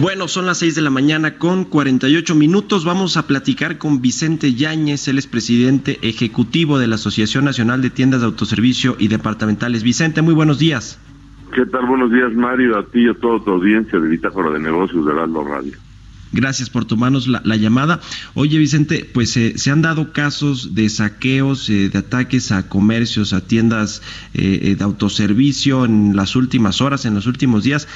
Bueno, son las 6 de la mañana con 48 minutos. Vamos a platicar con Vicente Yáñez, él es presidente ejecutivo de la Asociación Nacional de Tiendas de Autoservicio y Departamentales. Vicente, muy buenos días. ¿Qué tal? Buenos días, Mario, a ti y a toda tu audiencia de Bitácora de Negocios de Heraldo Radio. Gracias por tomarnos la, la llamada. Oye, Vicente, pues eh, se han dado casos de saqueos, eh, de ataques a comercios, a tiendas eh, eh, de autoservicio en las últimas horas, en los últimos días.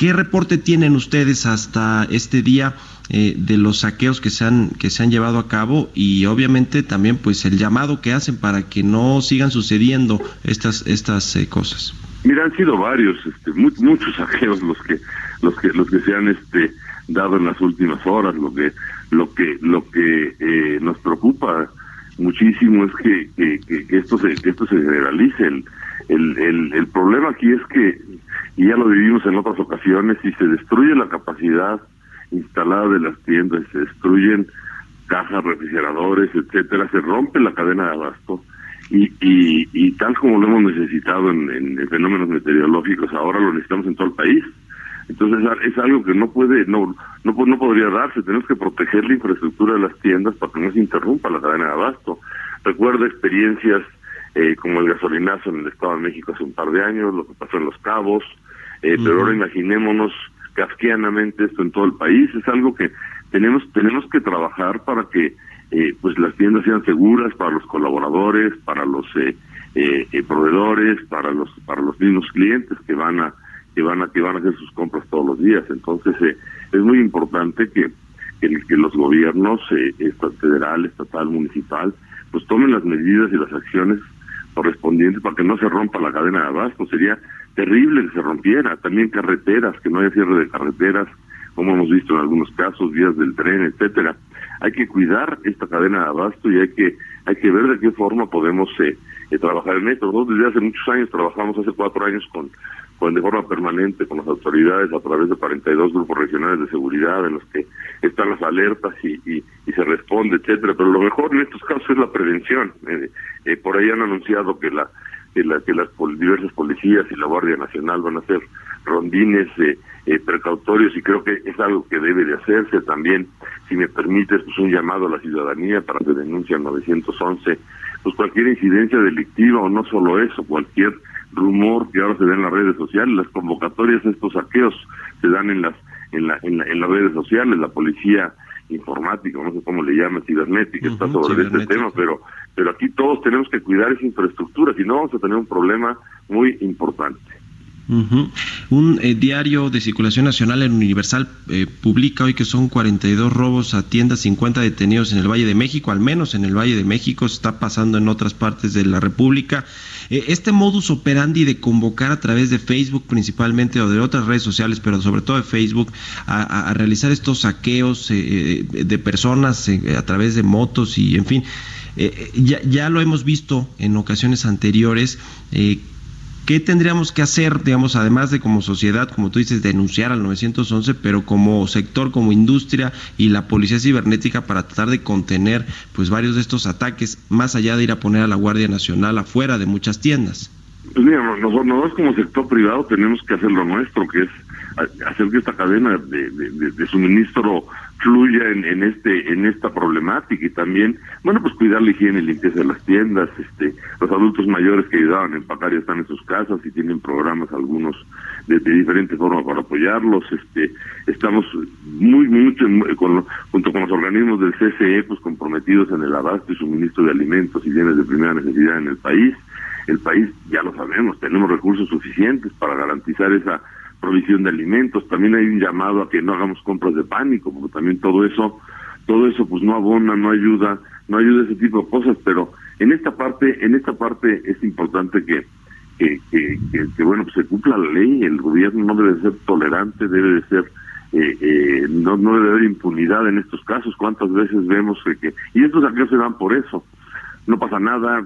¿Qué reporte tienen ustedes hasta este día eh, de los saqueos que se han que se han llevado a cabo y obviamente también pues el llamado que hacen para que no sigan sucediendo estas estas eh, cosas? Mira, han sido varios, este, mu- muchos saqueos los que los que los que se han este dado en las últimas horas. Lo que lo que lo que eh, nos preocupa muchísimo es que, que, que- esto se que esto se generalice. El, el, el problema aquí es que y ya lo vivimos en otras ocasiones si se destruye la capacidad instalada de las tiendas, se destruyen cajas, refrigeradores, etcétera, se rompe la cadena de abasto y, y, y tal como lo hemos necesitado en, en fenómenos meteorológicos, ahora lo necesitamos en todo el país. Entonces es algo que no puede, no, no, no podría darse. Tenemos que proteger la infraestructura de las tiendas para que no se interrumpa la cadena de abasto. Recuerdo experiencias eh, como el gasolinazo en el Estado de México hace un par de años, lo que pasó en Los Cabos, eh, pero ahora imaginémonos kafkianamente esto en todo el país. Es algo que tenemos tenemos que trabajar para que eh, pues las tiendas sean seguras para los colaboradores, para los eh, eh, eh, proveedores, para los para los mismos clientes que van a que van a que van a hacer sus compras todos los días. Entonces eh, es muy importante que que, que los gobiernos eh, federal, estatal, municipal, pues tomen las medidas y las acciones correspondientes para que no se rompa la cadena de abasto. Sería terrible que se rompiera. También carreteras, que no haya cierre de carreteras, como hemos visto en algunos casos, vías del tren, etcétera. Hay que cuidar esta cadena de abasto y hay que hay que ver de qué forma podemos eh, eh, trabajar en esto. Nosotros desde hace muchos años trabajamos hace cuatro años con con de forma permanente con las autoridades a través de 42 grupos regionales de seguridad en los que están las alertas y, y, se responde, etcétera. Pero lo mejor en estos casos es la prevención. Eh, eh, por ahí han anunciado que la que, la, que las pol- diversas policías y la Guardia Nacional van a hacer rondines eh, precautorios y creo que es algo que debe de hacerse también. Si me permites, pues un llamado a la ciudadanía para que denuncie al 911 pues cualquier incidencia delictiva o no solo eso, cualquier rumor que ahora se da en las redes sociales, las convocatorias a estos saqueos se dan en las en, la, en, la- en las redes sociales, la policía informática, no sé cómo le llaman, cibernética, está Ujú, sobre este tema, pero pero aquí todos tenemos que cuidar esa infraestructura, si no vamos a tener un problema muy importante. Un eh, diario de circulación nacional en Universal eh, publica hoy que son 42 robos a tiendas, 50 detenidos en el Valle de México, al menos en el Valle de México, está pasando en otras partes de la República. Eh, este modus operandi de convocar a través de Facebook principalmente o de otras redes sociales, pero sobre todo de Facebook, a, realizar estos saqueos eh, de personas a través de motos y en fin, ya, ya lo hemos visto en ocasiones anteriores. ¿Qué tendríamos que hacer, digamos, además de como sociedad, como tú dices, denunciar al 911, pero como sector, como industria y la policía cibernética para tratar de contener pues varios de estos ataques, más allá de ir a poner a la Guardia Nacional afuera de muchas tiendas? Pues mira, nosotros, nosotros como sector privado tenemos que hacer lo nuestro, que es hacer que esta cadena de, de- de- de suministro fluya en, en este en esta problemática y también, bueno, pues cuidar la higiene y limpieza de las tiendas. este Los adultos mayores que ayudaban a empacar ya están en sus casas y tienen programas algunos de, de diferente forma para apoyarlos. este Estamos muy, mucho con, junto con los organismos del CCE, pues comprometidos en el abasto y suministro de alimentos y bienes de primera necesidad en el país el país, ya lo sabemos, tenemos recursos suficientes para garantizar esa provisión de alimentos. También hay un llamado a que no hagamos compras de pánico, porque también todo eso, todo eso pues no abona, no ayuda, no ayuda a ese tipo de cosas, pero en esta parte, en esta parte es importante que que, que, bueno, pues se cumpla la ley, el gobierno no debe ser tolerante, debe de ser, eh, eh, no, no debe haber impunidad en estos casos, cuántas veces vemos que, y estos saqueos se dan por eso, no pasa nada,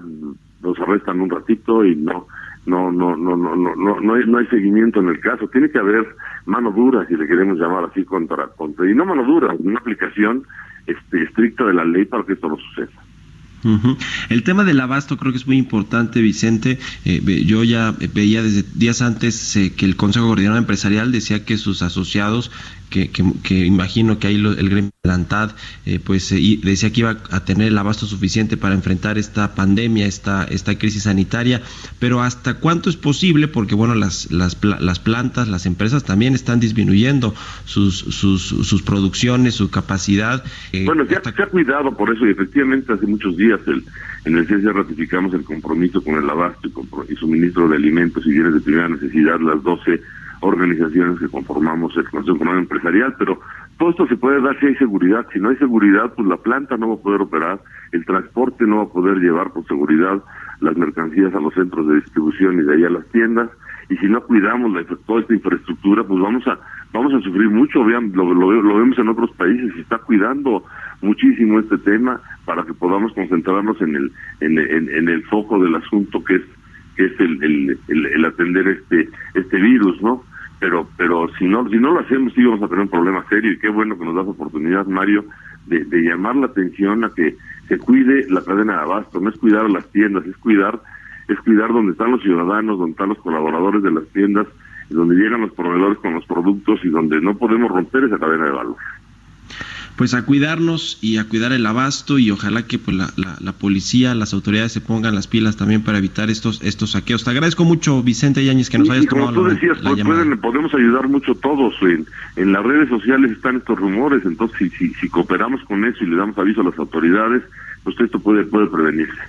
los arrestan un ratito y no, no, no, no, no, no, no, hay, no hay seguimiento en el caso, tiene que haber mano dura, si le queremos llamar así, contra, contra, y no mano dura, una aplicación este, estricta de la ley para que esto no suceda. El tema del abasto creo que es muy importante, Vicente. Eh, yo ya veía desde días antes eh, que el Consejo Coordinador Empresarial decía que sus asociados que, que, imagino que ahí el gremio de eh, pues eh, decía que iba a tener el abasto suficiente para enfrentar esta pandemia, esta, esta crisis sanitaria, pero ¿hasta cuánto es posible? Porque bueno, las, las, las plantas, las empresas también están disminuyendo sus, sus, sus producciones, su capacidad. Eh, bueno, se ha, cuidado por eso y efectivamente hace muchos días el, en el CESE ratificamos el compromiso con el abasto y, y suministro de alimentos y bienes de primera necesidad, las 12 organizaciones que conformamos el Consejo Económico Empresarial, pero todo esto se puede dar si hay seguridad. Si no hay seguridad, pues la planta no va a poder operar, el transporte no va a poder llevar por seguridad las mercancías a los centros de distribución y de ahí a las tiendas. Y si no cuidamos la, toda esta infraestructura, pues vamos a vamos a sufrir mucho. Vean, lo, lo, vemos en otros países y está cuidando muchísimo este tema para que podamos concentrarnos en el en, en el foco del asunto que es que es el, el, atender este este virus, ¿no? Pero pero si no si no lo hacemos sí vamos a tener un problema serio. Y qué bueno que nos das oportunidad, Mario, de, llamar la atención a que se cuide la cadena de abasto, no es cuidar las tiendas, es cuidar es cuidar donde están los ciudadanos, donde están los colaboradores de las tiendas, donde llegan los proveedores con los productos y donde no podemos romper esa cadena de valor pues a cuidarnos y a cuidar el abasto y ojalá que pues la, la, policía, las autoridades se pongan las pilas también para evitar estos estos saqueos. Te agradezco mucho, Vicente Yáñez, que nos hayas tomado tú decías, pues, podemos ayudar mucho todos. En, en las redes sociales están estos rumores, entonces si, si, si cooperamos con eso y le damos aviso a las autoridades, pues esto puede, puede prevenirse.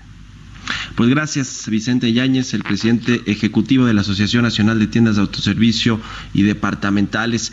Pues gracias, Vicente Yáñez, el presidente ejecutivo de la Asociación Nacional de Tiendas de Autoservicio y Departamentales.